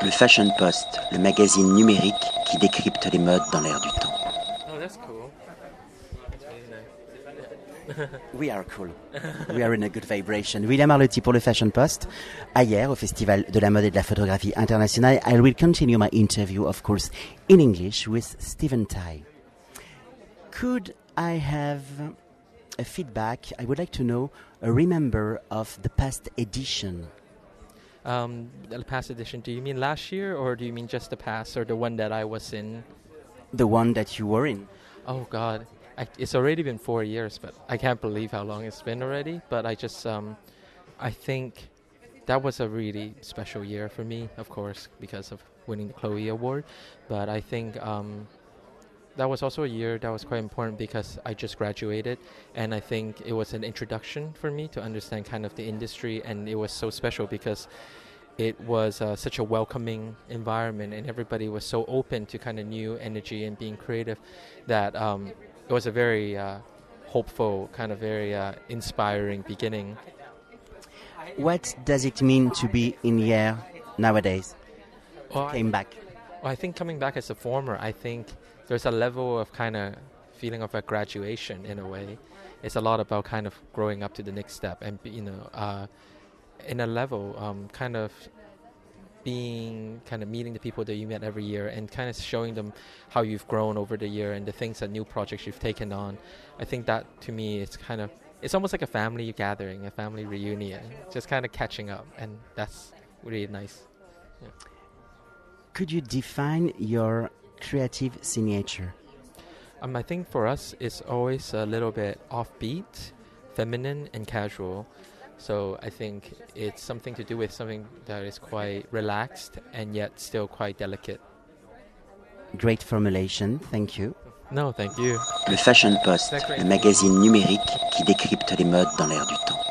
Le Fashion Post, le magazine numérique qui décrypte les modes dans l'air du temps. Oh, that's cool. We are cool. We are in a good vibration. William Arlotti pour le Fashion Post. Hier, au Festival de la mode et de la photographie internationale, I will continue my interview, of course, in English with Stephen Tai. Could I have a feedback? I would like to know a remember of the past edition. Um, the past edition, do you mean last year or do you mean just the past or the one that I was in? The one that you were in. Oh, God. I, it's already been four years, but I can't believe how long it's been already. But I just, um, I think that was a really special year for me, of course, because of winning the Chloe Award. But I think um, that was also a year that was quite important because I just graduated, and I think it was an introduction for me to understand kind of the industry, and it was so special because it was uh, such a welcoming environment, and everybody was so open to kind of new energy and being creative that um, it was a very uh, hopeful, kind of very uh, inspiring beginning. What does it mean to be in here nowadays? Well, Came back. Well, I think coming back as a former, I think there's a level of kind of feeling of a graduation in a way. It's a lot about kind of growing up to the next step and, you know, uh, in a level, um, kind of being, kind of meeting the people that you met every year and kind of showing them how you've grown over the year and the things that new projects you've taken on. I think that to me is kind of, it's almost like a family gathering, a family reunion, just kind of catching up. And that's really nice. Could you define your creative signature? Um, I think for us, it's always a little bit offbeat, feminine, and casual. So I think it's something to do with something that is quite relaxed and yet still quite delicate. Great formulation, thank you. No, thank you. Le Fashion Post, le magazine numérique qui décrypte les modes dans l'air du temps.